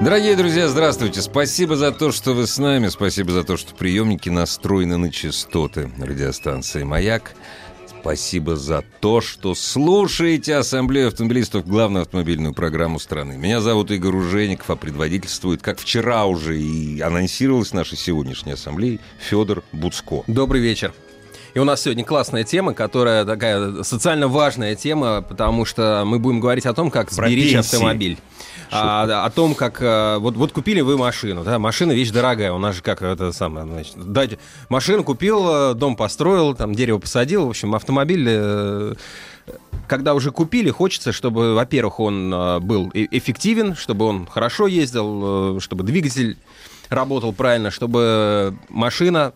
Дорогие друзья, здравствуйте. Спасибо за то, что вы с нами. Спасибо за то, что приемники настроены на частоты радиостанции «Маяк». Спасибо за то, что слушаете Ассамблею автомобилистов, главную автомобильную программу страны. Меня зовут Игорь Ужеников, а предводительствует, как вчера уже и анонсировалось нашей сегодняшней ассамблеей, Федор Буцко. Добрый вечер. И у нас сегодня классная тема, которая такая социально важная тема, потому что мы будем говорить о том, как сберечь автомобиль. А, о том, как э, вот, вот купили вы машину, да, машина вещь дорогая, у нас же как это самое, значит, дать машину купил, э, дом построил, там дерево посадил, в общем, автомобиль э, когда уже купили, хочется, чтобы, во-первых, он был эффективен, чтобы он хорошо ездил, чтобы двигатель работал правильно, чтобы машина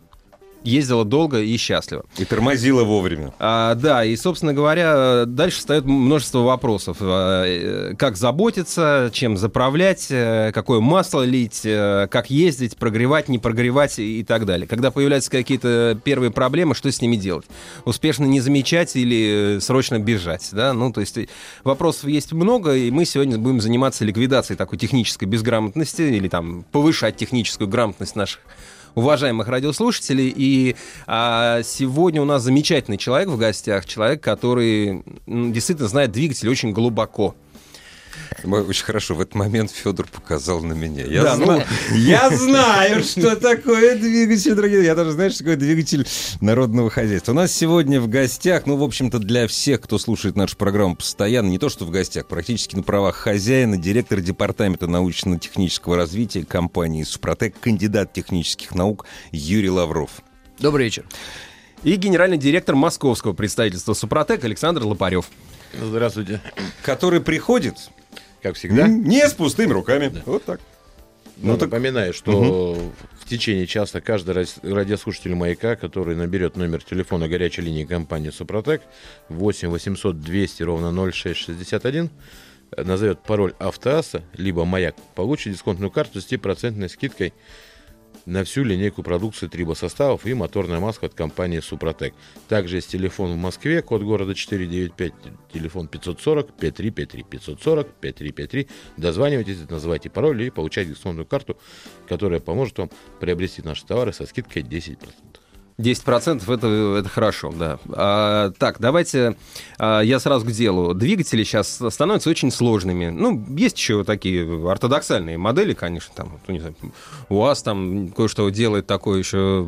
ездила долго и счастливо. И тормозила вовремя. А, да, и, собственно говоря, дальше встает множество вопросов. А, э, Как заботиться, чем заправлять, э, какое масло лить, э, как ездить, прогревать, не прогревать и так далее. Когда появляются какие-то первые проблемы, что с ними делать? Успешно не замечать или срочно бежать? Да? Ну, то есть вопросов есть много, и мы сегодня будем заниматься ликвидацией такой технической безграмотности или там повышать техническую грамотность наших уважаемых радиослушателей. И а, сегодня у нас замечательный человек в гостях, человек, который действительно знает двигатель очень глубоко. Очень хорошо. В этот момент Федор показал на меня. Я, Да, зна- ну- я знаю, что такое двигатель, дорогие. Я даже знаю, что такое двигатель народного хозяйства. У нас сегодня в гостях, ну, в общем-то, для всех, кто слушает нашу программу постоянно, не то что в гостях, практически на правах хозяина, директор департамента научно-технического развития компании «Супротек», кандидат технических наук Юрий Лавров. Добрый вечер. И генеральный директор московского представительства «Супротек» Александр Лопарев. Здравствуйте. Который приходит Как всегда. не с пустыми руками. Вот так. Ну, Ну, так- напоминаю, что в течение часа каждый радиослушатель «Маяка», который наберет номер телефона горячей линии компании «Супротек» 8 800 200 ровно 0661, э, назовет пароль «Автоасса», либо «Маяк», получит дисконтную карту с 10% скидкой на всю линейку продукции трибосоставов и моторная маска от компании «Супротек». Также есть телефон в Москве, код города 495, телефон 540 5353 540 5353. Дозванивайтесь, называйте пароль и получайте дисконтную карту, которая поможет вам приобрести наши товары со скидкой 10%. 10% это, это хорошо, да. А, так, давайте а, я сразу к делу. Двигатели сейчас становятся очень сложными. Ну, есть еще такие ортодоксальные модели, конечно, там, ну, не знаю, УАЗ там кое-что делает такое еще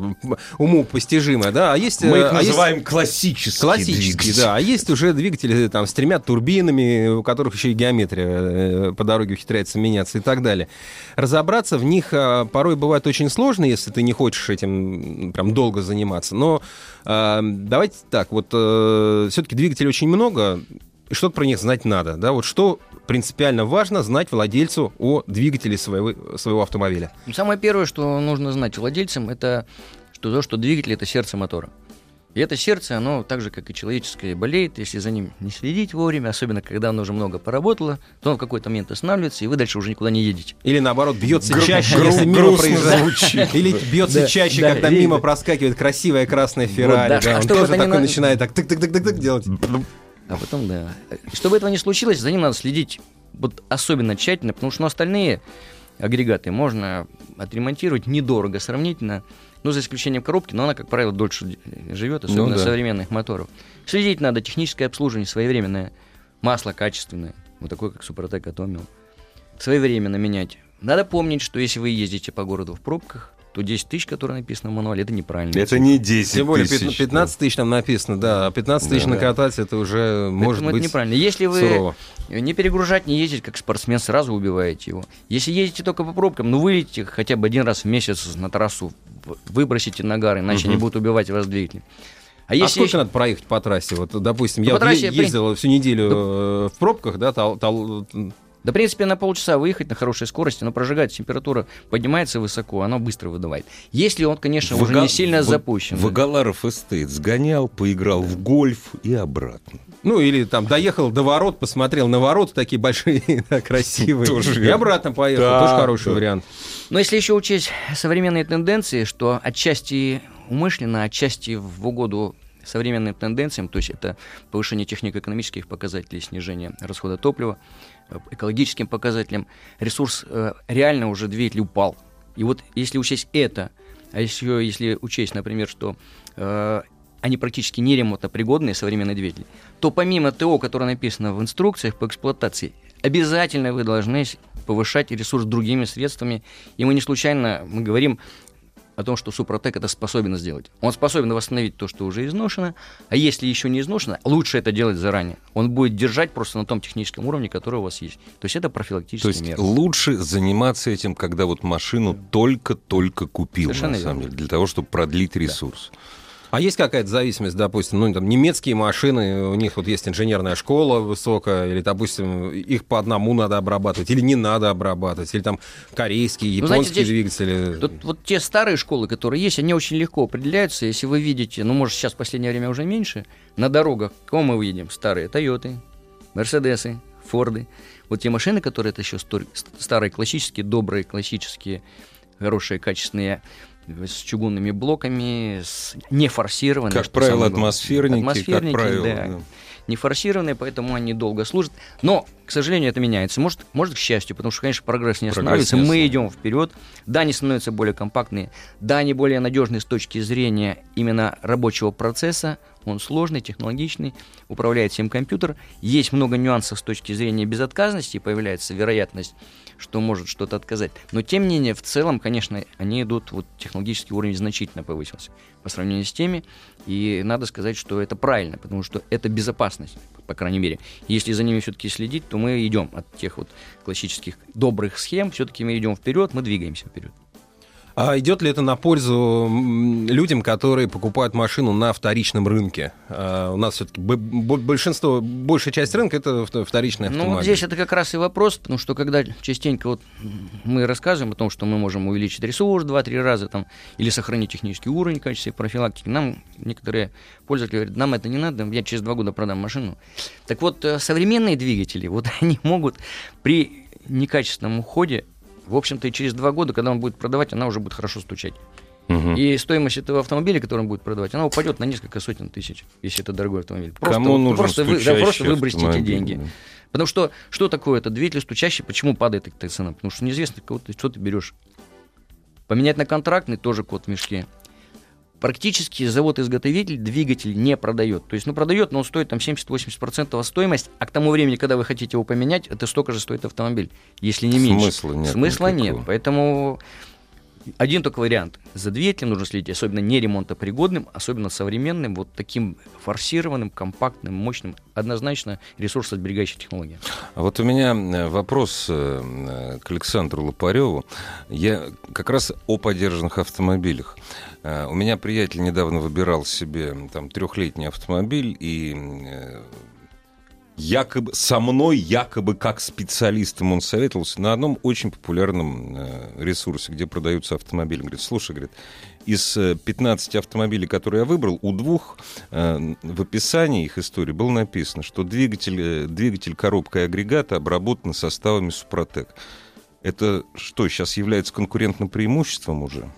уму постижимое, да, а есть... Мы их а есть- называем классические Классические, двигатели. да. А есть уже двигатели там, с тремя турбинами, у которых еще и геометрия э, по дороге ухитряется меняться и так далее. Разобраться в них а, порой бывает очень сложно, если ты не хочешь этим прям долго заниматься. Но а, давайте так, вот все-таки двигателей очень много, и что-то про них знать надо. Да? Вот что принципиально важно знать владельцу о двигателе своего, своего автомобиля. Самое первое, что нужно знать владельцам, это что то, что двигатель это сердце мотора. И это сердце, оно так же, как и человеческое, болеет, если за ним не следить вовремя, особенно когда оно уже много поработало, то он в какой-то момент останавливается, и вы дальше уже никуда не едете. Или наоборот, бьется Гру- чаще, гру- если мимо проезжает. Или бьется Да, чаще, да, когда и- мимо проскакивает красивая красная Феррари. да, да, а он тоже такой на- начинает так тык-тык-тык-тык делать. А потом, да. Чтобы этого не случилось, за ним надо следить вот особенно тщательно, потому что ну, остальные агрегаты можно отремонтировать недорого сравнительно, ну, за исключением коробки, но она, как правило, дольше живет, особенно Ну да. современных моторов. Следить надо, техническое обслуживание своевременное, масло качественное, вот такое, как Супротек Атомиум. Своевременно менять. Надо помнить, что если вы ездите по городу в пробках, то 10 тысяч, которые написано в мануале, это неправильно. Это не 10 Тем более тысяч. 15 тысяч там написано, да, а 15 тысяч Да. накатать, это уже может Поэтому это быть неправильно. Если вы сурово. не перегружать, не ездить как спортсмен, сразу убиваете его. Если ездите только по пробкам, ну выйдите хотя бы один раз в месяц на трассу, выбросите нагар, иначе Мгм. не будут убивать вас двигатель. А А сколько есть- надо проехать по трассе? Вот, допустим, Ну, я по вот е- трассе, при- ездил всю неделю э, в пробках, да, тол- тол- Да, в принципе, на полчаса выехать на хорошей скорости, но прожигает температура, поднимается высоко, оно быстро выдувает. Если он, конечно, уже Вага- не сильно в- запущен. В Агаларов Estate сгонял, поиграл в гольф и обратно. Ну, или там доехал до ворот, посмотрел на ворота, такие большие, да, красивые. Тоже и обратно поехал. Да, Тоже хороший да. вариант. Но если еще учесть современные тенденции, что отчасти умышленно, отчасти в угоду современным тенденциям, то есть это повышение технико-экономических показателей, снижение расхода топлива, э, экологическим показателям, ресурс э, реально уже двигатель упал. И вот если учесть это, а еще если учесть, например, что э, они практически не ремонтопригодные, современные двигатели, то помимо ТО, которое написано в инструкциях по эксплуатации, обязательно вы должны повышать ресурс другими средствами. И мы не случайно мы говорим о том, что Супротек это способен сделать. Он способен восстановить то, что уже изношено, а если еще не изношено, лучше это делать заранее. Он будет держать просто на том техническом уровне, который у вас есть. То есть это То профилактические есть меры. лучше заниматься этим, когда вот машину только-только купил, Совершенно на самом верно. деле, для того, чтобы продлить ресурс. А есть какая-то зависимость, допустим, ну, там, немецкие машины, у них вот есть инженерная школа высокая, или, допустим, их по одному надо обрабатывать, или не надо обрабатывать, или там корейские, Ну, японские знаете, здесь двигатели. Тут вот те старые школы, которые есть, они очень легко определяются. Если вы видите, ну, может, сейчас в последнее время уже меньше, на дорогах, кого мы увидим? Старые Тойоты, Мерседесы, Форды. Вот те машины, которые это еще старые, классические, добрые, классические, хорошие, качественные, с чугунными блоками, с не форсированные. Как правило, главное. атмосферники, как Атмосферники, правило. да да. не форсированные, поэтому они долго служат. Но, к сожалению, это меняется. Может, может к счастью, потому что, конечно, прогресс не Прогресс останавливается. не Мы идем вперед. Да, они становятся более компактные. Да, они более надежные с точки зрения именно рабочего процесса. Он сложный, технологичный, управляет всем компьютер. Есть много нюансов с точки зрения безотказности, появляется вероятность, что может что-то отказать. Но, тем не менее, в целом, конечно, они идут, вот технологический уровень значительно повысился по сравнению с теми. И надо сказать, что это правильно, потому что это безопасность, по крайней мере. Если за ними все-таки следить, то мы идем от тех вот классических добрых схем, все-таки мы идем вперед, мы двигаемся вперед. А идет ли это на пользу людям, которые покупают машину на вторичном рынке? А, у нас все-таки большинство, большая часть рынка это вто- вторичный автомобиль. Ну, вот здесь это как раз и вопрос, потому что когда частенько вот мы рассказываем о том, что мы можем увеличить ресурс 2-3 раза там, или сохранить технический уровень в качестве профилактики, нам некоторые пользователи говорят, нам это не надо, я через два года продам машину. Так вот, э, современные двигатели, вот они могут при некачественном уходе, в общем-то, и через два года, когда он будет продавать, она уже будет хорошо стучать. Мгм. И стоимость этого автомобиля, который он будет продавать, она упадет на несколько сотен тысяч, если это дорогой автомобиль. Просто, Кому нужен просто, вы, да, просто автомобиль, деньги. да. Потому что что такое это двигатель стучащий, почему падает эта цена? Потому что неизвестно, кого ты, что ты берешь. Поменять на контрактный тоже кот в мешке. Практически завод-изготовитель двигатель не продает. То есть, ну, продает, но он стоит там 70-80% стоимость, а к тому времени, когда вы хотите его поменять, это столько же стоит автомобиль, если не меньше. Смысла нет Смысла никакого. нет. Поэтому один только вариант. За двигателем нужно следить, особенно не ремонтопригодным, особенно современным, вот таким форсированным, компактным, мощным, однозначно ресурсосберегающей технологией. А вот у меня э, вопрос э, э, к Александру Лопареву. Я как раз о подержанных автомобилях. У меня приятель недавно выбирал себе там трехлетний автомобиль и якобы со мной якобы как специалистом он советовался на одном очень популярном э, ресурсе, где продаются автомобили. Говорит, слушай, говорит, из э, 15 автомобилей, которые я выбрал, у двух э, в описании их истории было написано, что двигатель, э, двигатель коробка и агрегата обработаны составами Супротек. Это что, сейчас является конкурентным преимуществом уже?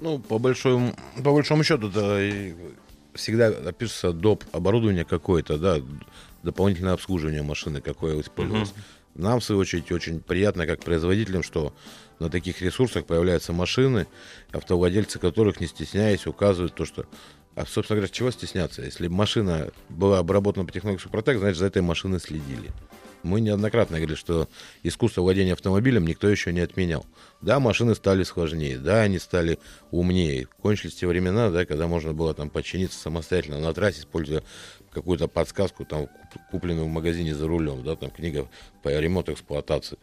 Ну, по большому, по большому счету, это всегда опишется доп. оборудование какое-то, да, дополнительное обслуживание машины, какое использовалось. Нам, в свою очередь, очень приятно, как производителям, что на таких ресурсах появляются машины, автовладельцы которых, не стесняясь, указывают то, что... А, собственно говоря, чего стесняться? Если машина была обработана по технологии Супротек, значит, за этой машиной следили. Мы неоднократно говорили, что искусство владения автомобилем никто еще не отменял. Да, машины стали сложнее, да, они стали умнее. Кончились те времена, да, когда можно было там подчиниться самостоятельно на трассе, используя какую-то подсказку, там, куп- купленную в магазине за рулем, да, там книга по ремонту эксплуатации.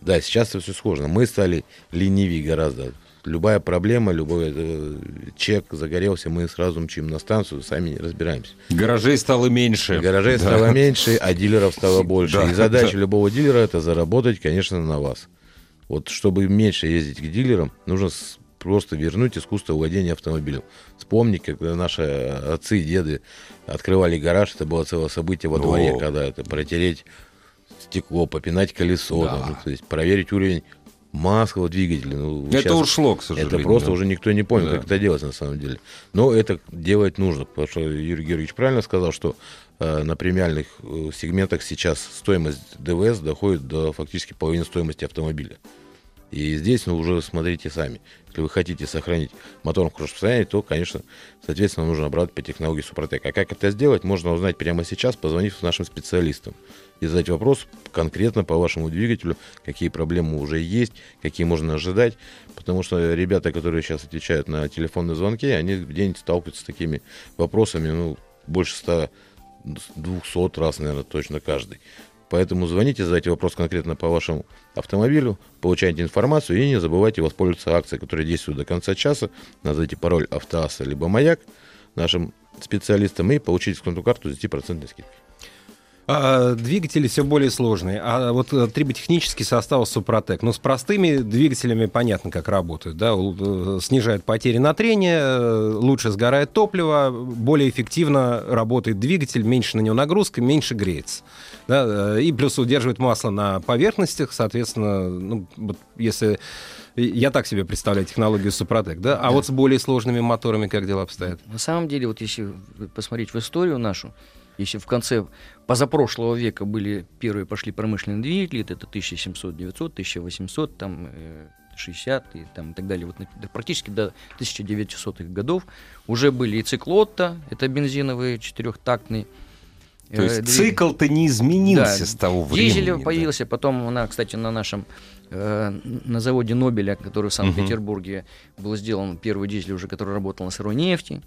Да, сейчас это все сложно. Мы стали ленивее гораздо. любая проблема, любой э, чек загорелся, мы сразу мчим на станцию, сами разбираемся. Гаражей стало меньше. Гаражей Да. стало меньше, а дилеров стало больше. Да, И задача да. любого дилера это заработать, конечно, на вас. Вот чтобы меньше ездить к дилерам, нужно просто вернуть искусство владения автомобилем. Вспомни, когда наши отцы и деды открывали гараж, это было целое событие во дворе, О. когда это протереть стекло, попинать колесо, Да. там, ну, то есть проверить уровень масла двигателя. Ну, Это щас- ушло, к сожалению. это просто да. уже никто не понял, Да. как это делать на самом деле. Но это делать нужно, потому что Юрий Георгиевич правильно сказал, что э, на премиальных э, сегментах сейчас стоимость ДВС доходит до фактически половины стоимости автомобиля. И здесь, ну, уже смотрите сами. Если вы хотите сохранить мотор в хорошем состоянии, то, конечно, соответственно, нужно брать по технологии Супротек. А как это сделать, можно узнать прямо сейчас, позвонив нашим специалистам. И задать вопрос конкретно по вашему двигателю, какие проблемы уже есть, какие можно ожидать. Потому что ребята, которые сейчас отвечают на телефонные звонки, они в день сталкиваются с такими вопросами, ну, больше 100, 200 раз, наверное, точно каждый. Поэтому звоните, задайте вопрос конкретно по вашему автомобилю, получайте информацию и не забывайте воспользоваться акцией, которая действует до конца часа. Назовите пароль автоасса либо маяк нашим специалистам и получите дисконтную карту с 10% скидкой. А, двигатели все более сложные. А вот э, триботехнический состав Супротек. Ну, с простыми двигателями понятно, как работают. Да? Э, Снижают потери на трение, э, лучше сгорает топливо, более эффективно работает двигатель, меньше на него нагрузка, меньше греется. Да? И плюс удерживает масло на поверхностях, соответственно, ну, вот если... Я так себе представляю технологию Супротек, да? А вот с более сложными моторами как дела обстоят? На самом деле, вот если посмотреть в историю нашу, если в конце позапрошлого века были первые пошли промышленные двигатели, это 1700, 900, 1800, там э, 60 и, там, и так далее, вот да, практически до 1900-х годов уже были и циклотта, это бензиновые четырехтактные. То э, есть двигатели. цикл-то не изменился Да, с того времени. Дизель да. появился, потом она, кстати, на нашем э, на заводе Нобеля, который в Санкт-Петербурге был сделан первый дизель уже, который работал на сырой нефти,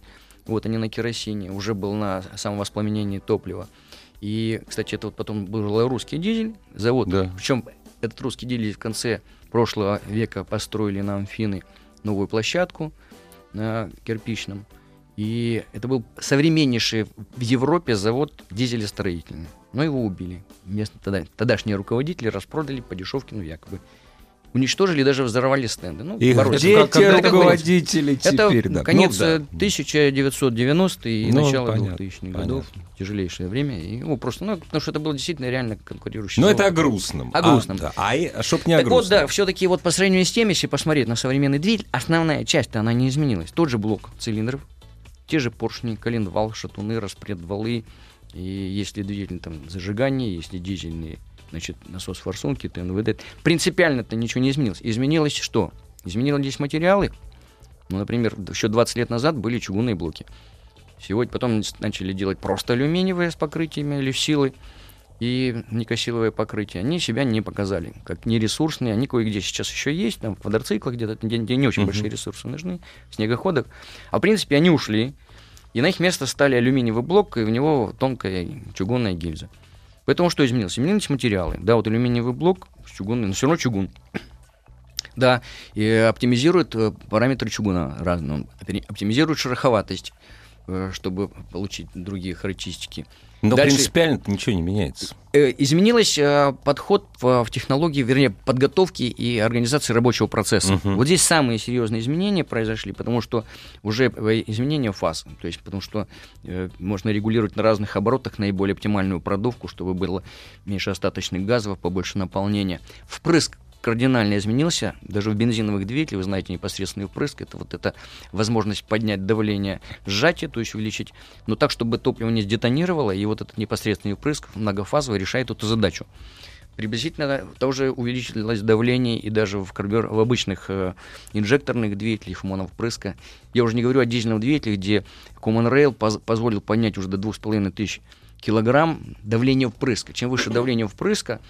вот они на керосине, уже был на самовоспламенении топлива. И, кстати, это вот потом был русский дизель, завод, Да. причем этот русский дизель в конце прошлого века построили на Амфины новую площадку на кирпичном. И это был современнейший в Европе завод дизелестроительный. Но его убили. Местно тогда, тогдашние руководители распродали по дешевке, ну, якобы. Уничтожили, даже взорвали стенды. Ну, И боролись. где как- те это руководители Это теперь? да? конец Ну, да. э, 1990 и Ну, начало понятно, 2000-х годов. Тяжелейшее время. И, ну, просто, ну, потому что это было действительно реально конкурирующий Но завод. это о грустном. О грустном. А, да. А, а чтоб не о Так вот, грустном. да, все-таки вот по сравнению с тем, если посмотреть на современный двигатель, основная часть она не изменилась. Тот же блок цилиндров, те же поршни, коленвал, шатуны, распредвалы. И если двигатель там зажигание, если дизельные, значит, насос форсунки, ТНВД. Принципиально-то ничего не изменилось. Изменилось что? Изменились материалы. Ну, например, еще 20 лет назад были чугунные блоки. Сегодня потом начали делать просто алюминиевые с покрытиями или силы и никосиловое покрытие. Они себя не показали, как нересурсные. Они кое-где сейчас еще есть, там в квадроциклах где-то, где, где не очень большие ресурсы нужны, в снегоходах. А в принципе они ушли. И на их место стали алюминиевый блок, и в него тонкая чугунная гильза. Поэтому что изменилось? Изменились материалы. Да, вот алюминиевый блок чугунный, но все равно чугун. Да, и оптимизирует э, параметры чугуна разные. Он оптимизирует шероховатость, чтобы получить другие характеристики. Но Дальше- принципиально ничего не меняется. Э, Изменилось э, подход в, технологии, вернее, подготовки и организации рабочего процесса. Мгм. Вот здесь самые серьезные изменения произошли, потому что уже э, изменения фаз, то есть потому что э, можно регулировать на разных оборотах наиболее оптимальную продувку, чтобы было меньше остаточных газов, побольше наполнения. Впрыск кардинально изменился, даже в бензиновых двигателях, вы знаете, непосредственный впрыск, это вот эта возможность поднять давление сжатия, то есть увеличить, но так, чтобы топливо не сдетонировало, и вот этот непосредственный впрыск многофазовый решает эту задачу. Приблизительно тоже увеличилось давление и даже в, карбюр... в обычных э, инжекторных двигателях моновпрыска. Я уже не говорю о дизельном двигателе, где Common Rail поз- позволил поднять уже до 2500 килограмм давление впрыска. Чем выше давление впрыска,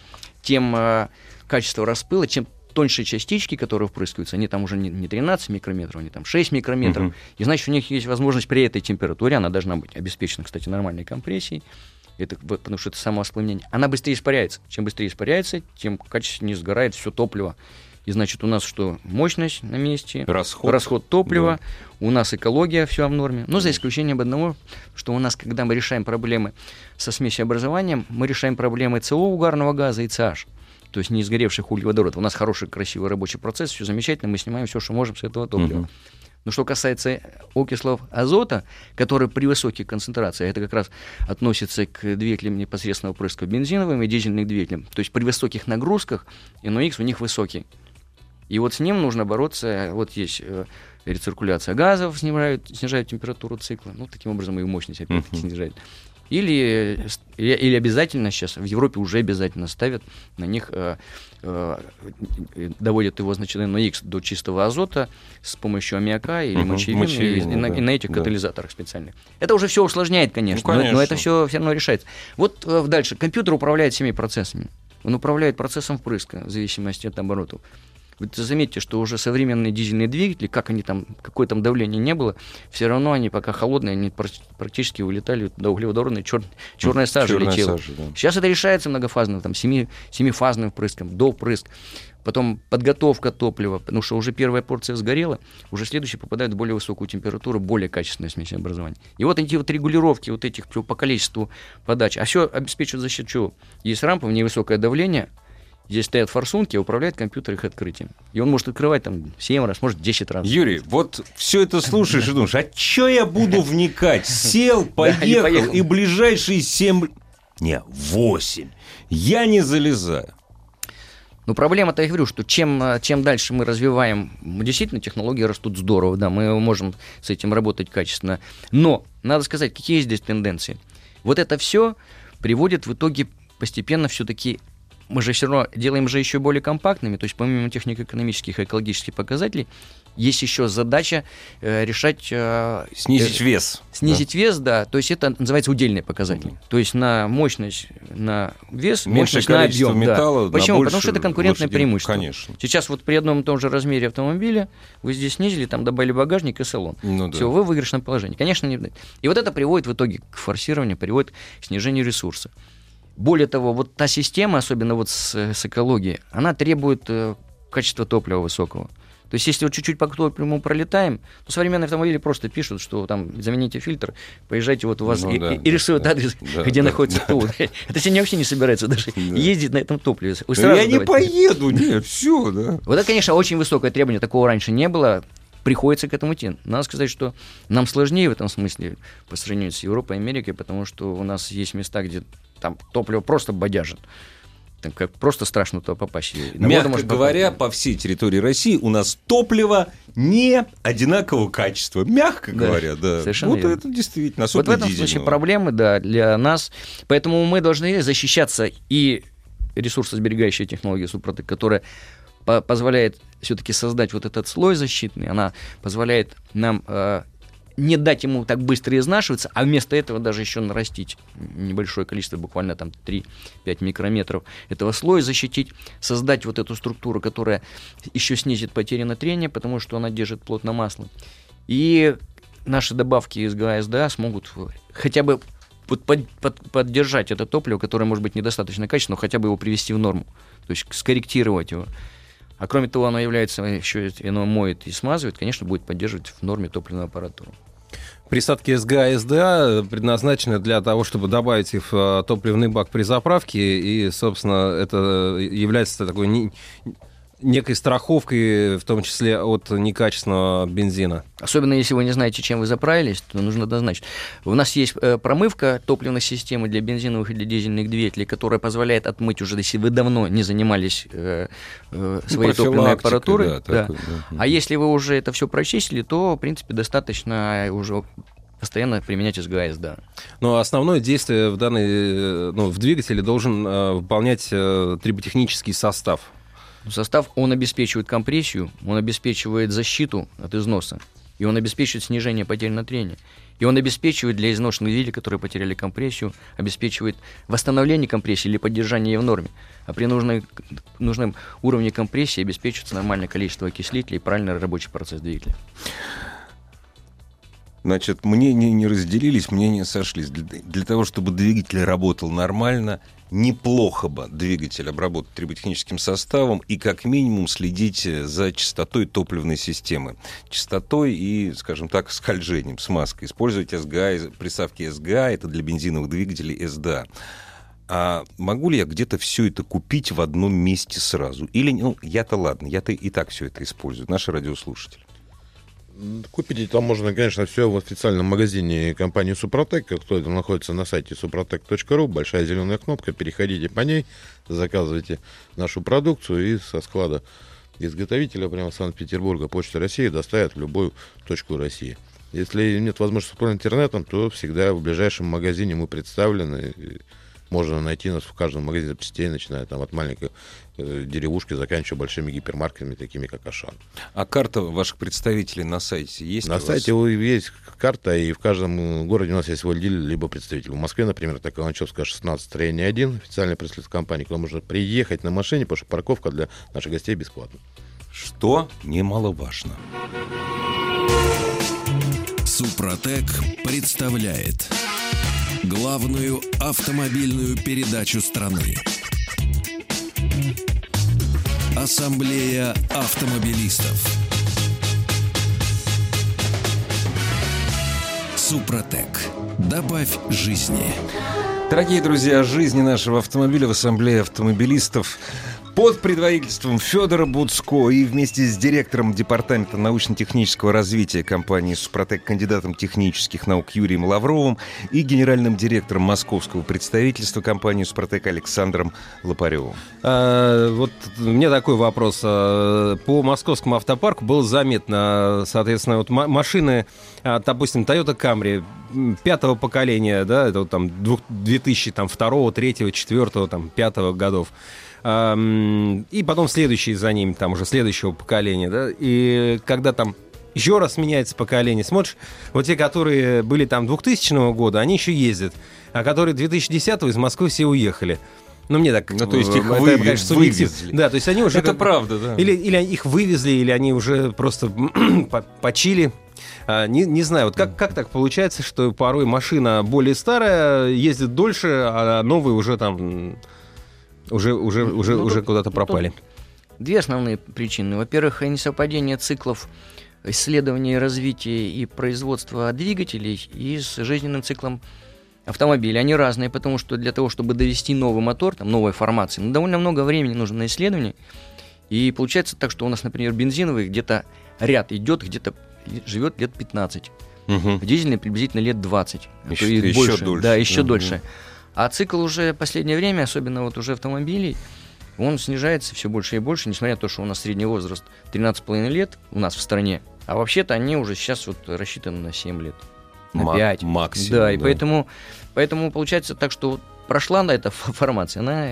тем э, качество распыла, чем тоньше частички, которые впрыскиваются, они там уже не, не 13 микрометров, они там 6 микрометров. Мгм. И значит, у них есть возможность при этой температуре, она должна быть обеспечена, кстати, нормальной компрессией, это, потому что это самовоспламенение, она быстрее испаряется. Чем быстрее испаряется, тем качественнее сгорает все топливо. И значит, у нас что? Мощность на месте, Расход. расход топлива, у нас экология, все в норме. Но за исключением одного, что у нас, когда мы решаем проблемы со смесеобразованием, мы решаем проблемы СО угарного газа и CH. То есть не сгоревших углеводородов. У нас хороший, красивый рабочий процесс, все замечательно, мы снимаем все, что можем с этого топлива. Мгм. Но что касается окислов азота, которые при высоких концентрациях, это как раз относится к двигателям непосредственного впрыска бензиновым и дизельным двигателям. То есть при высоких нагрузках NOx у них высокий. И вот с ним нужно бороться. Вот есть э, рециркуляция газов, снижают, снижают температуру цикла. Ну, таким образом и мощность опять-таки Мгм. снижает. Или, или, обязательно сейчас, в Европе уже обязательно ставят на них, э, э, доводят его, значит, NOx до чистого азота с помощью аммиака или Мгм, мочевины, мочевины, и, на, да, и на этих да. катализаторах специальных. Это уже все усложняет, конечно, Ну, но- Но, конечно. это все все равно решается. Вот э, дальше. Компьютер управляет всеми процессами. Он управляет процессом впрыска в зависимости от оборотов. Вот заметьте, что уже современные дизельные двигатели, как они там, какое там давление не было, все равно они пока холодные, они пр- практически вылетали до углеводородной чер- черная сажа Черная летела. сажа, да. Сейчас это решается многофазным, там, семи, семифазным впрыском, до впрыск. Потом подготовка топлива, потому что уже первая порция сгорела, уже следующая попадает в более высокую температуру, более качественное смесеобразование. И вот эти вот регулировки вот этих по по количеству подач, а все обеспечивают за счет чего? Есть рампа, в ней высокое давление, здесь стоят форсунки, управляет компьютер их открытием. И он может открывать там 7 раз, может 10 раз. Юрий, вот все это слушаешь и думаешь, а чё я буду вникать? Сел, поехал, и ближайшие семь... Не, восемь. Я не залезаю. Но проблема-то, я говорю, что чем, э, чем дальше мы развиваем, действительно, технологии растут здорово, да, мы можем с этим работать качественно. Но, надо сказать, какие здесь тенденции. Вот это все приводит в итоге постепенно все-таки мы же все равно делаем же еще более компактными, то есть помимо технико-экономических и экологических показателей, есть еще задача э, решать... э, Снизить э, вес. Снизить вес, да, то есть это называется удельные показатели. То есть на мощность, на вес, Меньшее мощность на объем. металла да. на Почему? больше Потому что это конкурентное преимущество. Конечно. Сейчас вот при одном и том же размере автомобиля вы здесь снизили, там добавили багажник и салон. Ну да. Все, вы в выигрышном положении. Конечно, не... И вот это приводит в итоге к форсированию, приводит к снижению ресурса. Более того, вот та система, особенно вот с, с экологией, она требует э, качества топлива высокого. То есть, если вот чуть-чуть по топливу пролетаем, то современные автомобили просто пишут, что там замените фильтр, поезжайте вот у вас Ну и, да, и- и да, рисуют да, адрес, да, где да, находится да. ТУ. Это сегодня вообще не собирается даже Да. ездить на этом топливе. Вы Да сразу я не давайте- поеду, нет, все, да. вот это, конечно, очень высокое требование, такого раньше не было. Приходится к этому идти. Надо сказать, что нам сложнее в этом смысле по сравнению с Европой и Америкой, потому что у нас есть места, где там топливо просто бодяжит. Там как просто страшно туда попасть. На Мягко может говоря, попасть. по всей территории России у нас топливо не одинакового качества. Мягко Да, говоря, да. совершенно вот верно. это действительно, Вот в этом случае дизельного. проблемы, да, для нас. Поэтому мы должны защищаться и ресурсосберегающая технология Супротек, которая по- позволяет все-таки создать вот этот слой защитный, она позволяет нам э, не дать ему так быстро изнашиваться, а вместо этого даже еще нарастить небольшое количество, буквально там 3-5 микрометров этого слоя защитить, создать вот эту структуру, которая еще снизит потери на трение, потому что она держит плотно масло. И наши добавки из ГАСДА смогут хотя бы под- под- под- поддержать это топливо, которое может быть недостаточно качественным, но хотя бы его привести в норму, то есть скорректировать его. А кроме того, оно является еще, оно моет и смазывает, конечно, будет поддерживать в норме топливную аппаратуру. Присадки СГА и СДА предназначены для того, чтобы добавить их в э, топливный бак при заправке, и, собственно, это является такой не- некой страховкой, в том числе от некачественного бензина. Особенно если вы не знаете, чем вы заправились, то нужно дозначить. У нас есть э, промывка топливной системы для бензиновых и для дизельных двигателей, которая позволяет отмыть уже, если вы давно не занимались э, э, своей топливной аппаратурой. да, да. такой, да. А если вы уже это все прочистили, то, в принципе, достаточно уже постоянно применять СГАС, да. Но основное действие в данной, э, ну, в двигателе должен э, выполнять э, триботехнический состав. Состав, он обеспечивает компрессию, он обеспечивает защиту от износа, и он обеспечивает снижение потерь на трение. И он обеспечивает для изношенных двигателей, которые потеряли компрессию, обеспечивает восстановление компрессии или поддержание ее в норме. А при нужной, нужном уровне компрессии обеспечивается нормальное количество окислителей и правильный рабочий процесс двигателя. Значит, мнения не разделились, мнения сошлись. Для, для того, чтобы двигатель работал нормально, неплохо бы двигатель обработать триботехническим составом и как минимум следить за частотой топливной системы. Частотой и, скажем так, скольжением, смазкой. Использовать СГА, приставки СГА, это для бензиновых двигателей СДА. А могу ли я где-то все это купить в одном месте сразу? Или, ну, я-то ладно, я-то и так все это использую, наши радиослушатели. Купить там можно, конечно, все в официальном магазине компании Супротек, который находится на сайте suprotec.ru, большая зеленая кнопка, переходите по ней, заказывайте нашу продукцию и со склада изготовителя прямо Санкт-Петербурга Почта России доставят в любую точку России. Если нет возможности по интернетом, то всегда в ближайшем магазине мы представлены. Можно найти нас в каждом магазине запчастей, начиная там от маленькой э, деревушки, заканчивая большими гипермаркетами, такими как Ашан. А карта ваших представителей на сайте есть? На сайте вас? есть карта, и в каждом городе у нас есть свой дилер, либо представитель. В Москве, например, это Каланчевская 16, строение 1, официальная представительство компании, куда можно приехать на машине, потому что парковка для наших гостей бесплатна. Что немаловажно. Супротек представляет главную автомобильную передачу страны. Ассамблея автомобилистов. Супротек. Добавь жизни. Дорогие друзья, жизни нашего автомобиля в Ассамблее автомобилистов под предводительством Федора Буцко и вместе с директором Департамента научно-технического развития компании «Супротек», кандидатом технических наук Юрием Лавровым и генеральным директором московского представительства компании «Супротек» Александром Лопаревым. А, вот меня такой вопрос. А, по московскому автопарку было заметно, соответственно, вот машины, а, допустим, Toyota Camry пятого поколения, да, это вот там 2002, 2003, 2004, там, 5 годов, и потом следующие за ним, там уже следующего поколения, да, и когда там еще раз меняется поколение, смотришь, вот те, которые были там 2000 года, они еще ездят, а которые 2010 из Москвы все уехали. Ну, мне так... Ну, то есть их это, вывез, конечно, вывезли. Да, то есть они уже... Это как, правда, да. Или, или их вывезли, или они уже просто почили. А, не, не знаю, вот как, как так получается, что порой машина более старая, ездит дольше, а новые уже там уже, уже, уже, ну, уже куда-то пропали. Две основные причины. Во-первых, несовпадение циклов исследования, развития и производства двигателей и с жизненным циклом автомобиля. Они разные, потому что для того, чтобы довести новый мотор, там, новой формации, ну, довольно много времени нужно на исследование. И получается так, что у нас, например, бензиновый где-то ряд идет, где-то живет лет 15. Угу. Дизельный приблизительно лет 20. Еще, а еще больше. дольше. Да, еще угу. дольше. А цикл уже последнее время, особенно вот уже автомобилей, он снижается все больше и больше, несмотря на то, что у нас средний возраст 13,5 лет у нас в стране, а вообще-то они уже сейчас вот рассчитаны на 7 лет, на М- 5. Максимум. Да, и поэтому, поэтому получается так, что прошла на эта формация, она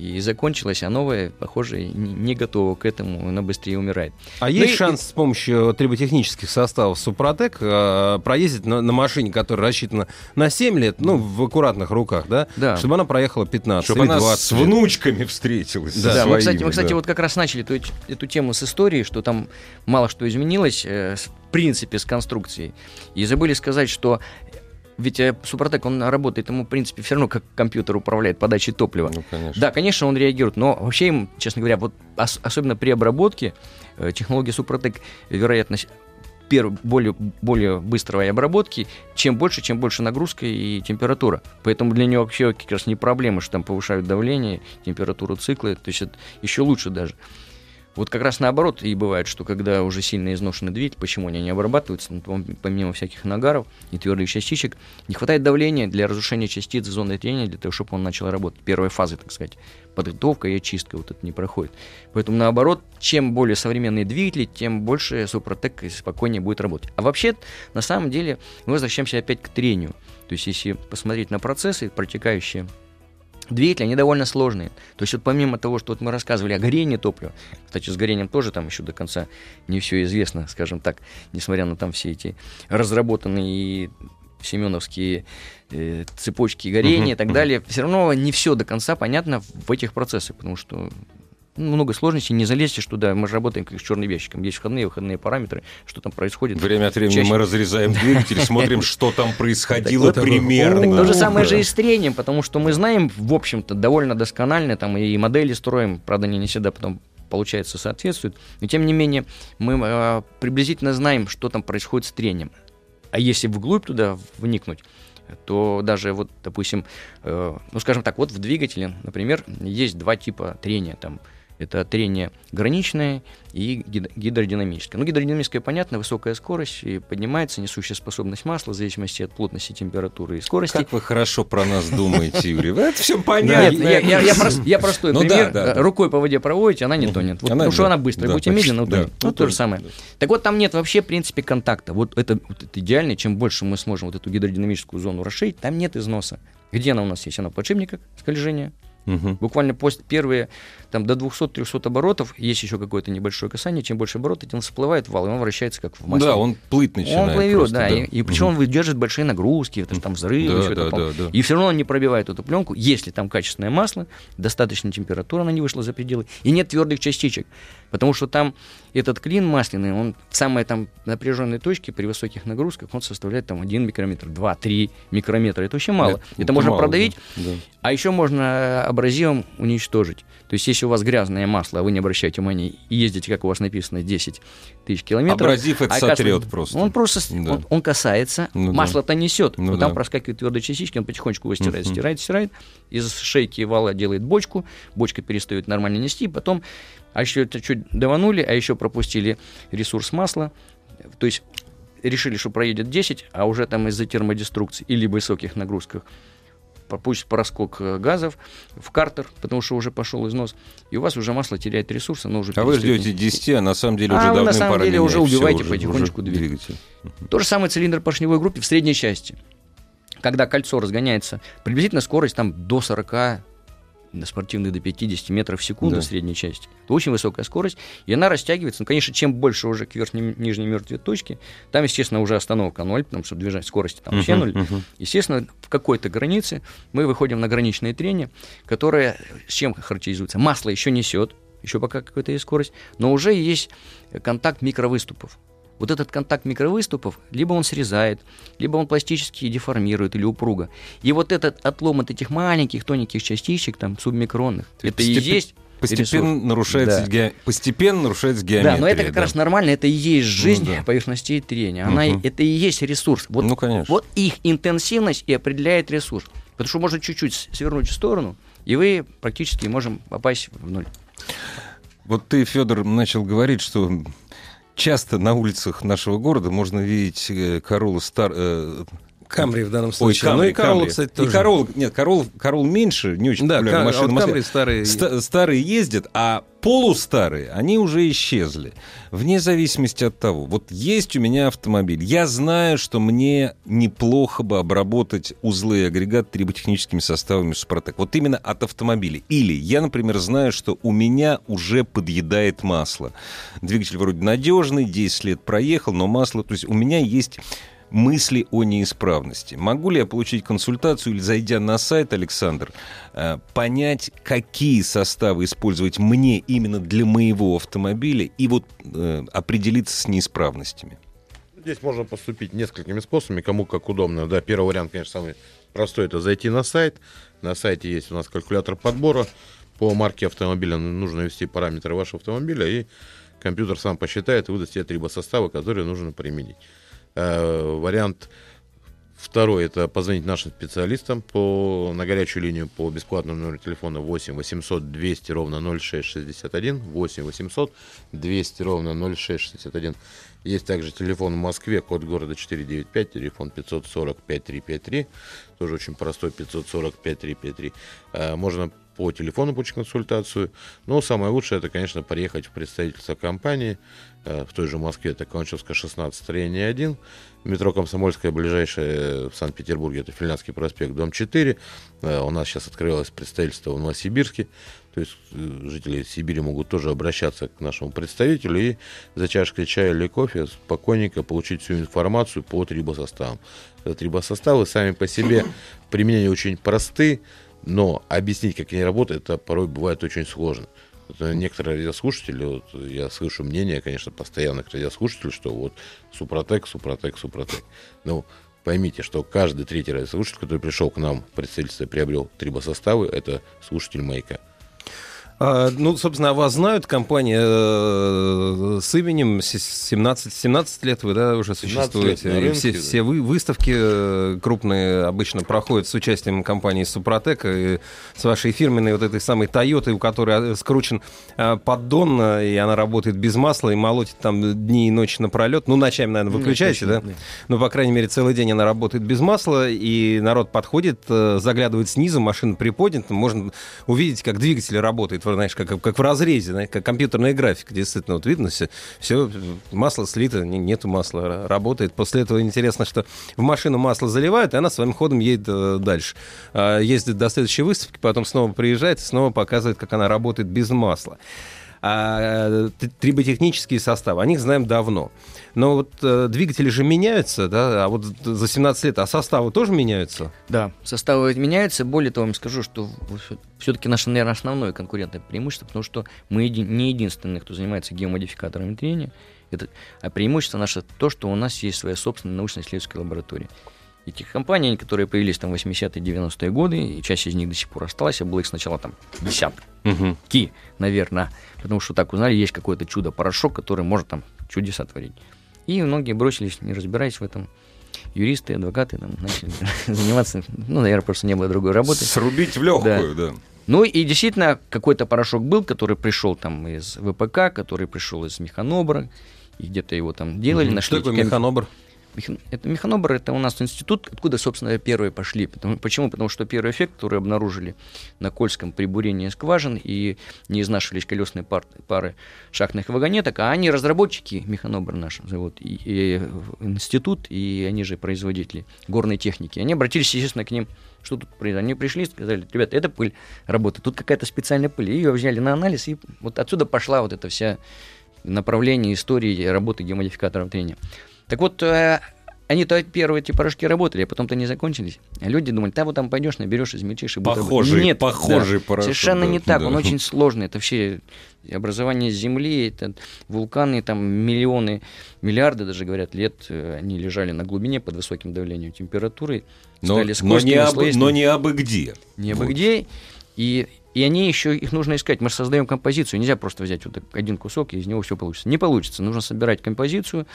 и закончилась, а новая, похоже, не готова к этому, она быстрее умирает. А ну есть и... шанс с помощью триботехнических составов Супротек э, проездить на, на машине, которая рассчитана на 7 лет, ну, в аккуратных руках, да? Да. Чтобы она проехала 15 Чтобы она 20 с внучками встретилась. Да, да. Своими, мы, кстати, мы, кстати, да. вот как раз начали эту, эту тему с истории, что там мало что изменилось, э, в принципе, с конструкцией. И забыли сказать, что ведь э, Супротек, он работает, ему, в принципе, все равно как компьютер управляет подачей топлива. Ну, конечно. Да, конечно, он реагирует, но вообще им, честно говоря, вот ос- особенно при обработке, э, технология Супротек, вероятность более, более быстрой обработки, чем больше, чем больше нагрузка и температура. Поэтому для него вообще как раз не проблема, что там повышают давление, температуру цикла, то есть это еще лучше даже. Вот как раз наоборот и бывает, что когда уже сильно изношенный двигатель, почему они не обрабатываются, ну, помимо всяких нагаров и твердых частичек, не хватает давления для разрушения частиц в зоны трения, для того, чтобы он начал работать. Первая фаза, так сказать, подготовка и очистка вот это не проходит. Поэтому наоборот, чем более современные двигатели, тем больше Супротек спокойнее будет работать. А вообще, на самом деле, мы возвращаемся опять к трению. То есть, если посмотреть на процессы, протекающие Двигатели, они довольно сложные. То есть вот помимо того, что вот мы рассказывали о горении топлива, кстати, с горением тоже там еще до конца не все известно, скажем так, несмотря на там все эти разработанные семеновские э, цепочки горения uh-huh, и так uh-huh. далее, все равно не все до конца понятно в этих процессах, потому что много сложностей, не залезешь туда. Мы же работаем как с черным ящиком. Есть входные, выходные параметры, что там происходит. Время от времени Чаще- мы разрезаем двигатель, смотрим, что там происходило примерно. То же самое же и с трением, потому что мы знаем, в общем-то, довольно досконально, там и модели строим, правда, не всегда потом получается соответствуют, но тем не менее мы э, приблизительно знаем, что там происходит с трением. А если вглубь туда вникнуть, то даже вот, допустим, э, ну, скажем так, вот в двигателе, например, есть два типа трения там. Это трение граничное и гид- гидродинамическое. Ну, гидродинамическое, понятно, высокая скорость, и поднимается несущая способность масла в зависимости от плотности, температуры и скорости. Как вы хорошо про нас думаете, Юрий. Это все понятно. я, я- я прос- я простой Ну пример. Рукой по воде проводите, она не тонет. Потому что она быстрая. Будьте медленно, утонет. Ну, то же самое. Так вот, там нет вообще, в принципе, контакта. Вот это, идеально. Чем больше мы сможем вот эту гидродинамическую зону расширить, там нет износа. Где она у нас есть? Она в подшипниках скольжения. Буквально после первые там, до 200-300 оборотов есть еще какое-то небольшое касание. Чем больше оборотов, тем всплывает вал, и он вращается как в масле. Да, он плыть начинает. Он плывет, просто, да, И, и причем он выдержит большие нагрузки, это там взрывы, Да, это да, пом- да, да. И все равно он не пробивает эту пленку, если там качественное масло, достаточная температура, она не вышла за пределы, и нет твердых частичек. Потому что там этот клин масляный, он в самой там напряженной точке при высоких нагрузках, он составляет там 1 микрометр, 2-3 микрометра. Это очень мало. Это- Это, можно мало, продавить, да, да. а еще можно абразивом уничтожить. То есть, если у вас грязное масло, а вы не обращаете внимания и ездите, как у вас написано, 10 тысяч километров. Абразив это а оказывается, сотрет просто. Он просто, Да. он, он касается, Ну да. масло-то несет, Ну но там да. проскакивают твердые частички, он потихонечку его стирает, Мгм. стирает, стирает. Из шейки вала делает бочку, бочка перестает нормально нести, потом, а еще это чуть даванули, а еще пропустили ресурс масла, то есть решили, что проедет 10, а уже там из-за термодеструкции или высоких нагрузках пропустит проскок э, газов в картер, потому что уже пошел износ, и у вас уже масло теряет ресурс, оно уже А вы ждете нести. 10, а на самом деле А уже вы на давным самом пора деле менять уже убиваете уже- потихонечку уже двигатель. двигатель. То же самое цилиндр-поршневой группе в средней части. Когда кольцо разгоняется, приблизительно скорость там до 40, на спортивных до 50 метров в секунду Да. средней части. Это очень высокая скорость, и она растягивается. Ну, конечно, чем больше уже к верхней нижней мертвой точке, там, естественно, уже остановка ноль, потому что движение скорости там вообще Мгм, ноль. мгм. Естественно, в какой-то границе мы выходим на граничное трение, которое с чем характеризуется? Масло еще несет, еще пока какая-то есть скорость, но уже есть контакт микровыступов. Вот этот контакт микровыступов, либо он срезает, либо он пластически деформирует или упруго. И вот этот отлом от этих маленьких тоненьких частичек, там, субмикронных, То это и постеп- есть Постепенно ресурс. нарушается, Да. ге- постепенно нарушается геометрия. Да, но это как да. раз нормально, это и есть жизнь да. поверхностей трения. Она, Мгм. Это и есть ресурс. Вот, Ну, конечно. вот их интенсивность и определяет ресурс. Потому что можно чуть-чуть свернуть в сторону, и вы практически можем попасть в ноль. Вот ты, Федор, начал говорить, что часто на улицах нашего города можно видеть э, Королы стар... Камри в данном Ой, случае. Камри, ну и Королла, Камри. кстати, И тоже. Королла, нет, Королл, Королл меньше, не очень Да, популярная машина в вот Москве. Камри старые. Ста- старые ездят, а полустарые, они уже исчезли. Вне зависимости от того. Вот есть у меня автомобиль. Я знаю, что мне неплохо бы обработать узлы и агрегат триботехническими составами Супротек. Вот именно от автомобиля. Или я, например, знаю, что у меня уже подъедает масло. Двигатель вроде надежный, 10 лет проехал, но масло... То есть у меня есть мысли о неисправности. Могу ли я получить консультацию или, зайдя на сайт, Александр, э, понять, какие составы использовать мне именно для моего автомобиля и вот э, определиться с неисправностями? Здесь можно поступить несколькими способами, кому как удобно. Да, первый вариант, конечно, самый простой, это зайти на сайт. На сайте есть у нас калькулятор подбора. По марке автомобиля нужно ввести параметры вашего автомобиля, и компьютер сам посчитает и выдаст те трибосоставы, которые нужно применить. Э, вариант Второй это позвонить нашим специалистам по, на горячую линию по бесплатному номеру телефона 8 800 200 ровно 0661 8 800 200 ровно 0661. Есть также телефон в Москве, код города 495, телефон 540 5353, тоже очень простой 540 5353. А, Можно по телефону получить консультацию. Но самое лучшее это, конечно, приехать в представительство компании э, в той же Москве, это Каланчевская 16, строение 1, метро Комсомольская, ближайшее в Санкт-Петербурге, это Финляндский проспект, дом 4. Э, У нас сейчас открылось представительство в Новосибирске, то есть э, жители Сибири могут тоже обращаться к нашему представителю и за чашкой чая или кофе спокойненько получить всю информацию по трибосоставам. Э, Трибосоставы сами по себе в очень просты, но объяснить, как они работают, это порой бывает очень сложно. Это некоторые радиослушатели, вот, я слышу мнение, конечно, постоянных радиослушателей, что вот Супротек, Супротек, Супротек. Ну, поймите, что каждый третий радиослушатель, который пришел к нам в представительство и приобрел трибосоставы, это слушатель «Маяка». А, ну, собственно, вас знают, компания э, с именем 17, 17 лет вы, да, уже существуете. рынке, все, да. все вы, выставки э, крупные обычно проходят с участием компании Супротек и с вашей фирменной вот этой самой Тойотой, у которой э, скручен поддон, и она работает без масла, и молотит там дни и ночи напролет. Ну, ночами, наверное, выключаете, да? Ну, по крайней мере, целый день она работает без масла, и народ подходит, заглядывает снизу, машина приподнята, можно увидеть, как двигатель работает, знаешь, как, как в разрезе, знаешь, как компьютерная графика, действительно, вот видно все, все масло слито, не- нету масла, ра- работает. После этого интересно, что в машину масло заливают, и она своим ходом едет э, дальше. А, Ездит до следующей выставки, потом снова приезжает снова показывает, как она работает без масла. А триботехнические составы, о них знаем давно. Но вот э, двигатели же меняются, да, а вот за 17 лет, а составы тоже меняются? Да, составы меняются. Более того, я вам скажу, что все-таки наше, наверное, основное конкурентное преимущество, потому что мы еди- не единственные, кто занимается геомодификаторами трения. Это, а преимущество наше то, что у нас есть своя собственная научно-исследовательская лаборатория. И тех компаний, которые появились там в 80-е, 90-е годы, и часть из них до сих пор осталась, а было их сначала там десятки, наверное, потому что так узнали, есть какое-то чудо-порошок, который может там чудеса творить. И многие бросились, не разбираясь в этом. Юристы, адвокаты там, начали заниматься. Ну, наверное, просто не было другой работы. Срубить в легкую, да. Ну и действительно, какой-то порошок был, который пришел там из ВПК, который пришел из механобра, и где-то его там делали, нашли. Что такое механобр? Это механобр, это у нас институт, откуда, собственно, первые пошли. Потому- почему? Потому что первый эффект, который обнаружили на Кольском при бурении скважин и не изнашивались колесные пар- пары шахтных вагонеток, а они разработчики, механобр наш завод, и, и институт, и они же производители горной техники. Они обратились, естественно, к ним, что тут произошло. Они пришли и сказали, ребята, это пыль работает, тут какая-то специальная пыль. И ее взяли на анализ, и вот отсюда пошла вот эта вся направление истории работы геомодификаторов трения. Так вот, э, они-то первые эти порошки работали, а потом-то не закончились. А люди думали, да, вот там пойдешь, наберешь, измельчишь и будет работать». Похожий- Нет, похожий да, порошок, Совершенно да, не так, да. он очень сложный. Это вообще образование Земли, это вулканы, там миллионы, миллиарды даже, говорят, лет э, они лежали на глубине под высоким давлением температуры. Но, стали но, не слоистыми. но не абы где. Не абы Вот. где. И, и они еще, их нужно искать. Мы же создаем композицию. Нельзя просто взять вот один кусок, и из него все получится. Не получится. Нужно собирать композицию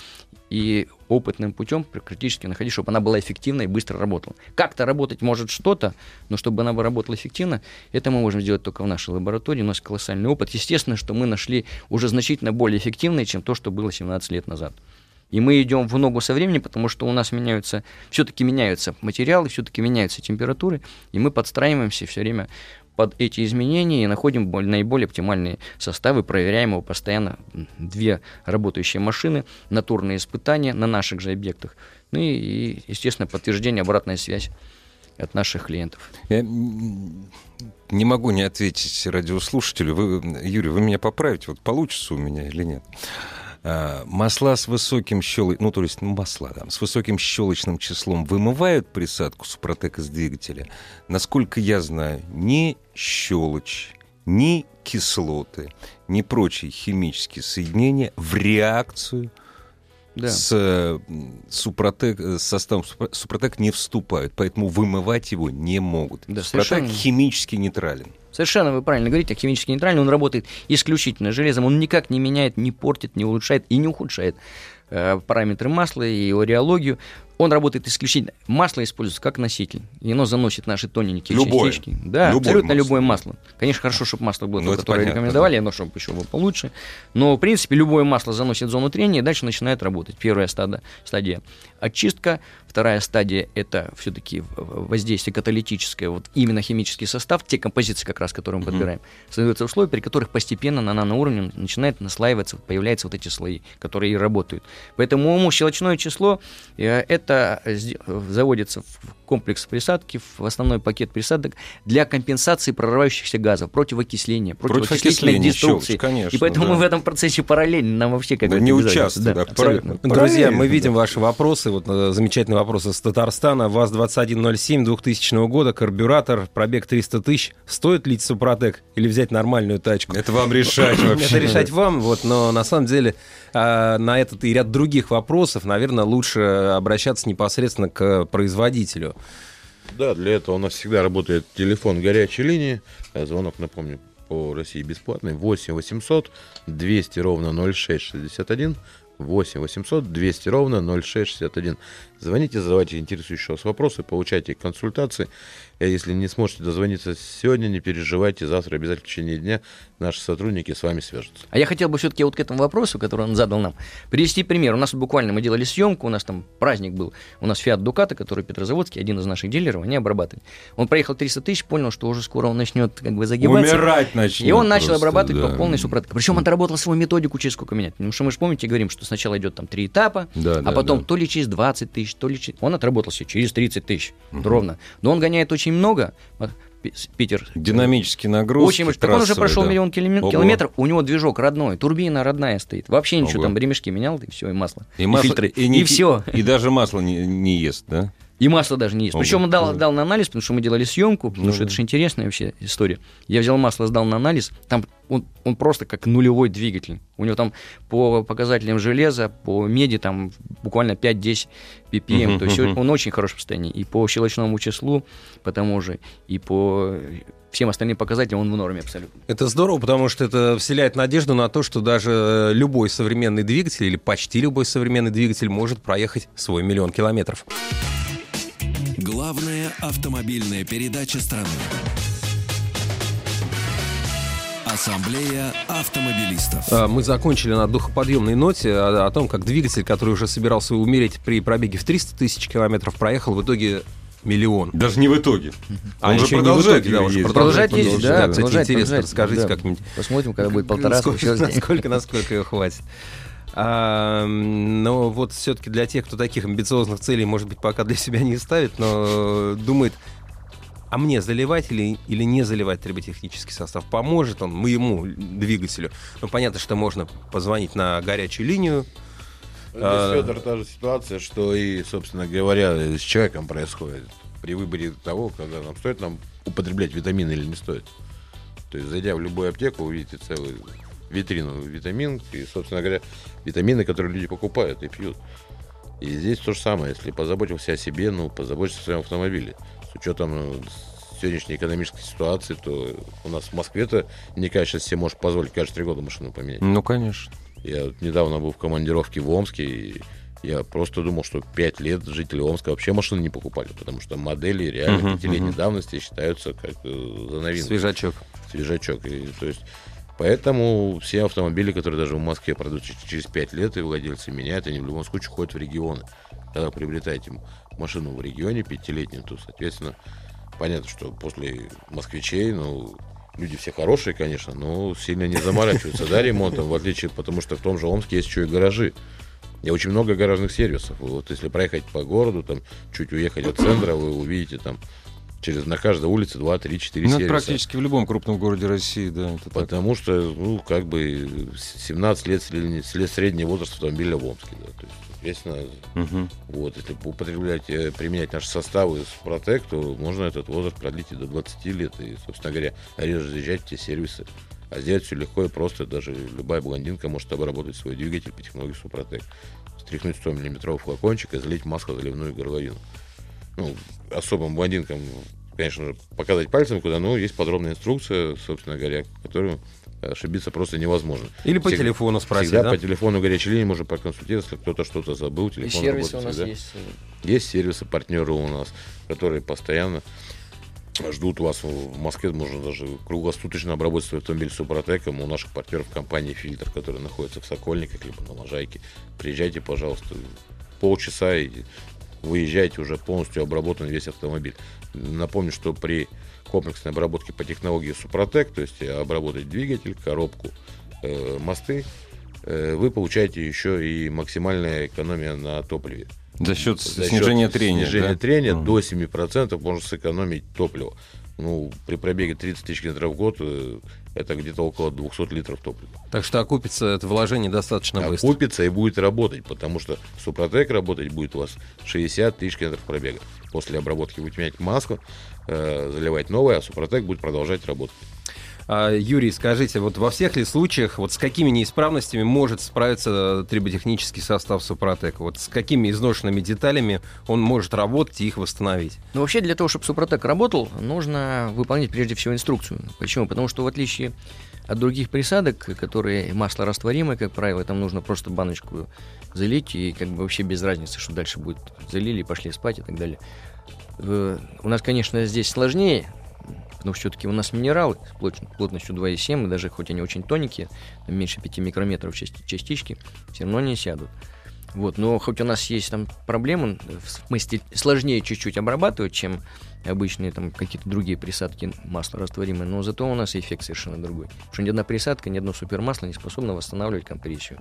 и опытным путем практически находить, чтобы она была эффективна и быстро работала. Как-то работать может что-то, но чтобы она бы работала эффективно, это мы можем сделать только в нашей лаборатории. У нас колоссальный опыт. Естественно, что мы нашли уже значительно более эффективное, чем то, что было 17 лет назад. И мы идем в ногу со временем, потому что у нас меняются, все-таки меняются материалы, все-таки меняются температуры, и мы подстраиваемся все время под эти изменения и находим наиболее оптимальные составы, проверяем его постоянно. Две работающие машины, натурные испытания на наших же объектах. Ну и, и, естественно, подтверждение, обратная связь от наших клиентов. Я не могу не ответить радиослушателю. Вы, Юрий, вы меня поправите, вот получится у меня или нет. А, Масла с высоким щелочным, ну, то есть ну, масла там, с высоким щелочным числом вымывают присадку супротек из двигателя? Насколько я знаю, ни щелочь, ни кислоты, ни прочие химические соединения в реакцию Да. с э, супротек, э, с составом Супро- супротек не вступают, поэтому вымывать его не могут. Да, супротек совершенно. химически нейтрален. Совершенно вы правильно говорите, а химически нейтральный, он работает исключительно железом, он никак не меняет, не портит, не улучшает и не ухудшает э, параметры масла и его реологию. Он работает исключительно. Масло используется как носитель, и оно заносит наши тоненькие Любое. частички. Да, Любое абсолютно масло. любое масло. Конечно, хорошо, чтобы масло было Ну, то, которое понятно, рекомендовали, оно чтобы еще было получше. Но, в принципе, любое масло заносит в зону трения, и дальше начинает работать. Первая стадия, стадия очистка, вторая стадия – это все-таки воздействие каталитическое, вот именно химический состав, те композиции, как раз, которые мы подбираем, создаются условия, при которых постепенно на наноуровне начинает наслаиваться, появляются вот эти слои, которые и работают. Поэтому ему щелочное число э, это это заводится в комплекс присадки, в основной пакет присадок для компенсации прорывающихся газов, против окисления, против, Против окислительной окисления, деструкции. конечно, И поэтому да. мы в этом процессе параллельно, нам вообще как Да бы не обязательно. участвуй, да, абсолютно. правильно. Друзья, мы видим да. ваши вопросы. Вот э, замечательный вопрос из Татарстана. ВАЗ-2107 2000 года, карбюратор, пробег 300 тысяч. Стоит лить Супротек или взять нормальную тачку? Это вам решать вообще. Это решать вам, вот, но на самом деле а, на этот и ряд других вопросов, наверное, лучше обращаться непосредственно к производителю. Да, для этого у нас всегда работает телефон горячей линии. Э, Звонок, напомню, по России бесплатный. 8 800 200 ровно 0661. 8 800 200 ровно 0661. Звоните, задавайте интересующие вас вопросы, получайте консультации. Э, Если не сможете дозвониться сегодня, не переживайте, завтра обязательно в течение дня наши сотрудники с вами свяжутся. А я хотел бы все-таки вот к этому вопросу, который он задал нам, привести пример. У нас буквально мы делали съемку, у нас там праздник был. У нас Фиат Дуката, который Петрозаводский, один из наших дилеров, они обрабатывали. Он проехал 300 тысяч, понял, что уже скоро он начнет как бы загибаться. Умирать начнет И он начал просто, обрабатывать да. по полной супротек. Причем отработал свою методику через сколько менять. Потому что мы же помните, говорим, что сначала идет там три этапа, Да, а да, потом да. то ли через 20 тысяч, то ли. Он отработал себе через 30 тысяч ровно. Но он гоняет очень много. Питер. Динамические нагрузки. Очень большой. Так он уже прошел да. миллион киломе- Ого. километров, у него движок родной, турбина родная стоит. Вообще ничего, Ого. там ремешки менял, и все, и масло. И, масло, фильтры, и, и, не- все. И даже масло не, не ест, да? И масло даже не есть. Причем он дал, дал на анализ, потому что мы делали съемку, потому что это же интересная вообще история. Я взял масло, сдал на анализ, там он, он просто как нулевой двигатель. У него там по показателям железа, по меди там буквально 5-10 ppm. То есть он очень хорошем состоянии. И по щелочному числу, по тому же, и по всем остальным показателям он в норме абсолютно. Это здорово, потому что это вселяет надежду на то, что даже любой современный двигатель или почти любой современный двигатель может проехать свой миллион километров. Главная автомобильная передача страны. Ассамблея автомобилистов. А, Мы закончили на духоподъемной ноте о, о том, как двигатель, который уже собирался умереть при пробеге в 300 тысяч километров, проехал в итоге миллион. Даже не в итоге. А Он же продолжает итоге, да, уже ездить. продолжает Продолжать ездить, ездить, да, кстати, интересно, расскажите да. как-нибудь. Посмотрим, когда будет полтора Сколько, насколько, насколько ее хватит. А, но вот все-таки для тех, кто таких амбициозных целей, может быть, пока для себя не ставит, но думает, а мне заливать или, или не заливать триботехнический состав? Поможет он моему двигателю? Ну, понятно, что можно позвонить на горячую линию. А- Здесь, Федор, та же ситуация, что и, собственно говоря, с человеком происходит при выборе того, когда нам стоит нам употреблять витамины или не стоит. То есть, зайдя в любую аптеку, увидите целую витрину витамин и, собственно говоря, витамины, которые люди покупают и пьют. И здесь то же самое. Если позаботился о себе, ну, позаботься о своем автомобиле. С учетом ну, сегодняшней экономической ситуации, то у нас в Москве-то не сейчас себе может позволить каждые три года машину поменять. Ну, конечно. Я недавно был в командировке в Омске, и я просто думал, что пять лет жители Омска вообще машины не покупали, потому что модели реально Мгм, пятилетней мгм. давности считаются как э, за новинку. Свежачок. Свежачок. И, то есть, поэтому все автомобили, которые даже в Москве продаются через пять лет, и владельцы меняют, они в любом случае ходят в регионы. Когда приобретаете машину в регионе пятилетнюю, то, соответственно, понятно, что после москвичей, ну, люди все хорошие, конечно, но сильно не заморачиваются, да, ремонтом, в отличие, потому что в том же Омске есть еще и гаражи. И очень много гаражных сервисов. Вот если проехать по городу, там, чуть уехать от центра, вы увидите там через на каждой улице 2, 3, 4 Ну, сервиса. практически в любом крупном городе России, да. это так. Потому что, ну, как бы 17 лет след- средний возраст автомобиля в Омске. Да. То есть, соответственно, Мгм. вот, если употреблять, э, применять наши составы с Протек, то можно этот возраст продлить и до 20 лет. И, собственно говоря, реже заезжать в те сервисы. А сделать все легко и просто. Даже любая блондинка может обработать свой двигатель по технологии Супротек. Стряхнуть 100 миллиметровый флакончик и залить масло заливную горловину. Ну, особым блондинкам, конечно же, показать пальцем куда, но есть подробная инструкция, собственно говоря, которую ошибиться просто невозможно. Или по Всегда- телефону спросить, Всегда да? по телефону горячей линии можно проконсультироваться, кто-то что-то забыл, И телефон сервисы у работает нас всегда. есть. Есть сервисы, партнеры у нас, которые постоянно ждут вас в Москве. Можно даже круглосуточно обработать свой автомобиль Супротеком. У наших партнеров компании «Фильтр», которая находится в Сокольниках, либо на Ложайке. Приезжайте, пожалуйста, полчаса и выезжайте, уже полностью обработан весь автомобиль. Напомню, что при комплексной обработке по технологии Супротек, то есть обработать двигатель, коробку, э, мосты, э, вы получаете еще и максимальная экономия на топливе. За счет За счет снижения трения. Снижения да? трения до 7% можно сэкономить топливо. Ну, при пробеге 30 тысяч километров в год э, это где-то около 200 литров топлива. Так что окупится это вложение достаточно быстро. Окупится и будет работать, потому что Супротек работать будет у вас 60 тысяч километров пробега. После обработки будете менять масло, э, заливать новое, а Супротек будет продолжать работать. А, Юрий, скажите, вот во всех ли случаях, вот с какими неисправностями может справиться триботехнический состав Супротек? Вот с какими изношенными деталями он может работать и их восстановить? Ну, вообще, для того, чтобы Супротек работал, нужно выполнять прежде всего инструкцию. Почему? Потому что в отличие от других присадок, которые масло растворимое, как правило, там нужно просто баночку залить, и как бы вообще без разницы, что дальше будет. Залили, пошли спать и так далее. Э, У нас, конечно, здесь сложнее, что все-таки у нас минералы с плот- плотностью 2,7, и даже хоть они очень тоненькие, меньше 5 микрометров части- частички, все равно не сядут. Вот, но хоть у нас есть там проблемы, в смысле сложнее чуть-чуть обрабатывать, чем обычные там какие-то другие присадки масла растворимые, но зато у нас эффект совершенно другой. Потому что ни одна присадка, ни одно супермасло не способно восстанавливать компрессию.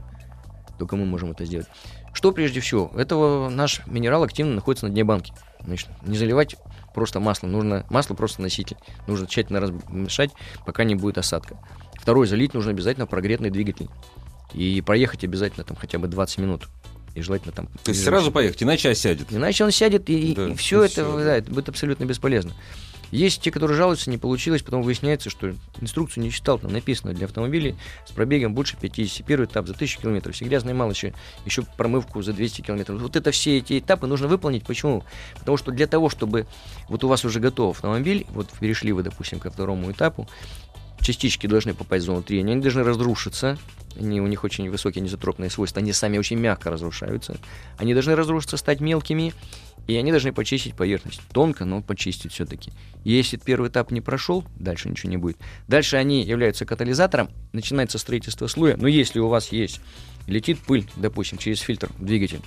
Только мы можем это сделать. Что прежде всего? Этого наш минерал активно находится на дне банки. Значит, не заливать просто масло. Нужно масло просто носитель. Нужно тщательно размешать, пока не будет осадка. Второе, залить нужно обязательно прогретный двигатель. И проехать обязательно там хотя бы 20 минут. И желательно там... То есть сразу поехать, иначе осядет. Иначе он сядет, и, Да, все и это, всё, да, это будет абсолютно бесполезно. Есть те, которые жалуются, не получилось, потом выясняется, что инструкцию не читал, там написано для автомобилей с пробегом больше 50. Первый этап за 1000 километров, все грязные еще, еще промывку за 200 километров. Вот это все эти этапы нужно выполнить. Почему? Потому что для того, чтобы вот у вас уже готов автомобиль, вот перешли вы, допустим, ко второму этапу, частички должны попасть в зону трения, они должны разрушиться, они, у них очень высокие низотропные свойства, они сами очень мягко разрушаются, они должны разрушиться, стать мелкими, и они должны почистить поверхность. Тонко, но почистить все-таки. Если первый этап не прошел, дальше ничего не будет. Дальше они являются катализатором, начинается строительство слоя. Но если у вас есть, летит пыль, допустим, через фильтр двигатель,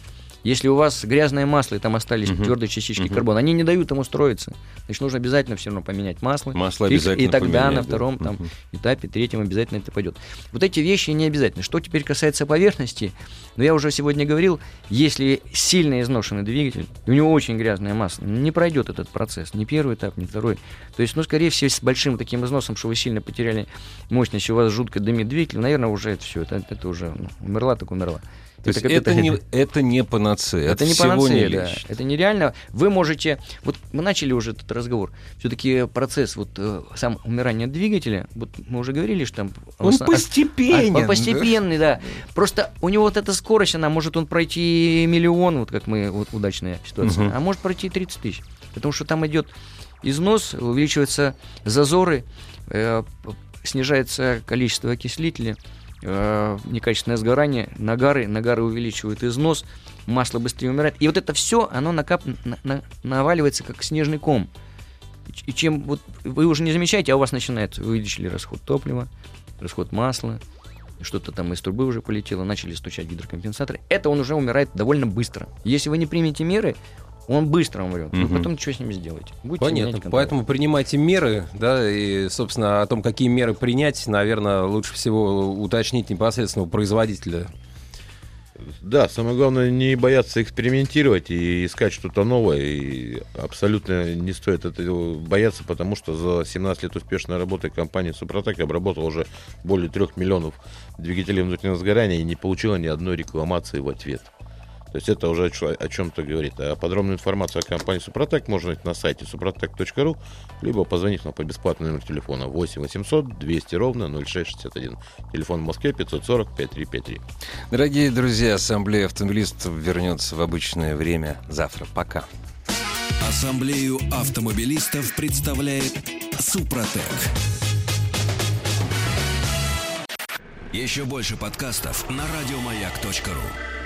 если у вас грязное масло и там остались Мгм. твердые частички Мгм. карбона, они не дают ему строиться. Значит, нужно обязательно все равно поменять масло. Масло фильтр, обязательно И тогда поменять, на да. втором там, Мгм. этапе, третьем обязательно это пойдет. Вот эти вещи не обязательно. Что теперь касается поверхности, но я уже сегодня говорил, если сильно изношенный двигатель, у него очень грязное масло, не пройдет этот процесс, ни первый этап, ни второй. То есть, ну, скорее всего, с большим таким износом, что вы сильно потеряли мощность, у вас жутко дымит двигатель, наверное, уже это все, это, это уже ну, умерла, так умерла. То есть как это не, это не панацея. это от не панацея, не да. Это нереально. Вы можете... Вот мы начали уже этот разговор. Все-таки процесс вот э, сам умирания двигателя, вот мы уже говорили, что там... Он основ- постепенен. а, Он постепенный, да. Просто у него вот эта скорость, она может он пройти миллион, вот как мы, вот удачная ситуация, Мгм. а может пройти 30 тысяч. Потому что там идет износ, увеличиваются зазоры, э, снижается количество окислителя, э, некачественное сгорание, нагары, нагары увеличивают износ, масло быстрее умирает. И вот это все, оно накап... на- на- наваливается как снежный ком. И чем вот вы уже не замечаете, а у вас начинает, вы увеличили расход топлива, расход масла, что-то там из трубы уже полетело, начали стучать гидрокомпенсаторы. Это он уже умирает довольно быстро. Если вы не примете меры, он быстро умрет. Вы Мгм. потом что с ним сделаете? Будете Понятно. Поэтому принимайте меры, да, и, собственно, о том, какие меры принять, наверное, лучше всего уточнить непосредственно у производителя. Да, самое главное не бояться экспериментировать и искать что-то новое. И абсолютно не стоит этого бояться, потому что за 17 лет успешной работы компания Супротек обработала уже более 3 миллионов двигателей внутреннего сгорания и не получила ни одной рекламации в ответ. То есть это уже о чем-то говорит. А подробную информацию о компании Супротек можно найти на сайте suprotec.ru, либо позвонить нам по бесплатному номеру телефона 8 800 200 ровно 0661. Телефон в Москве 540 5353. Дорогие друзья, Ассамблея автомобилистов вернется в обычное время завтра. Пока. Ассамблею автомобилистов представляет Супротек. Еще больше подкастов на радиомаяк.ру.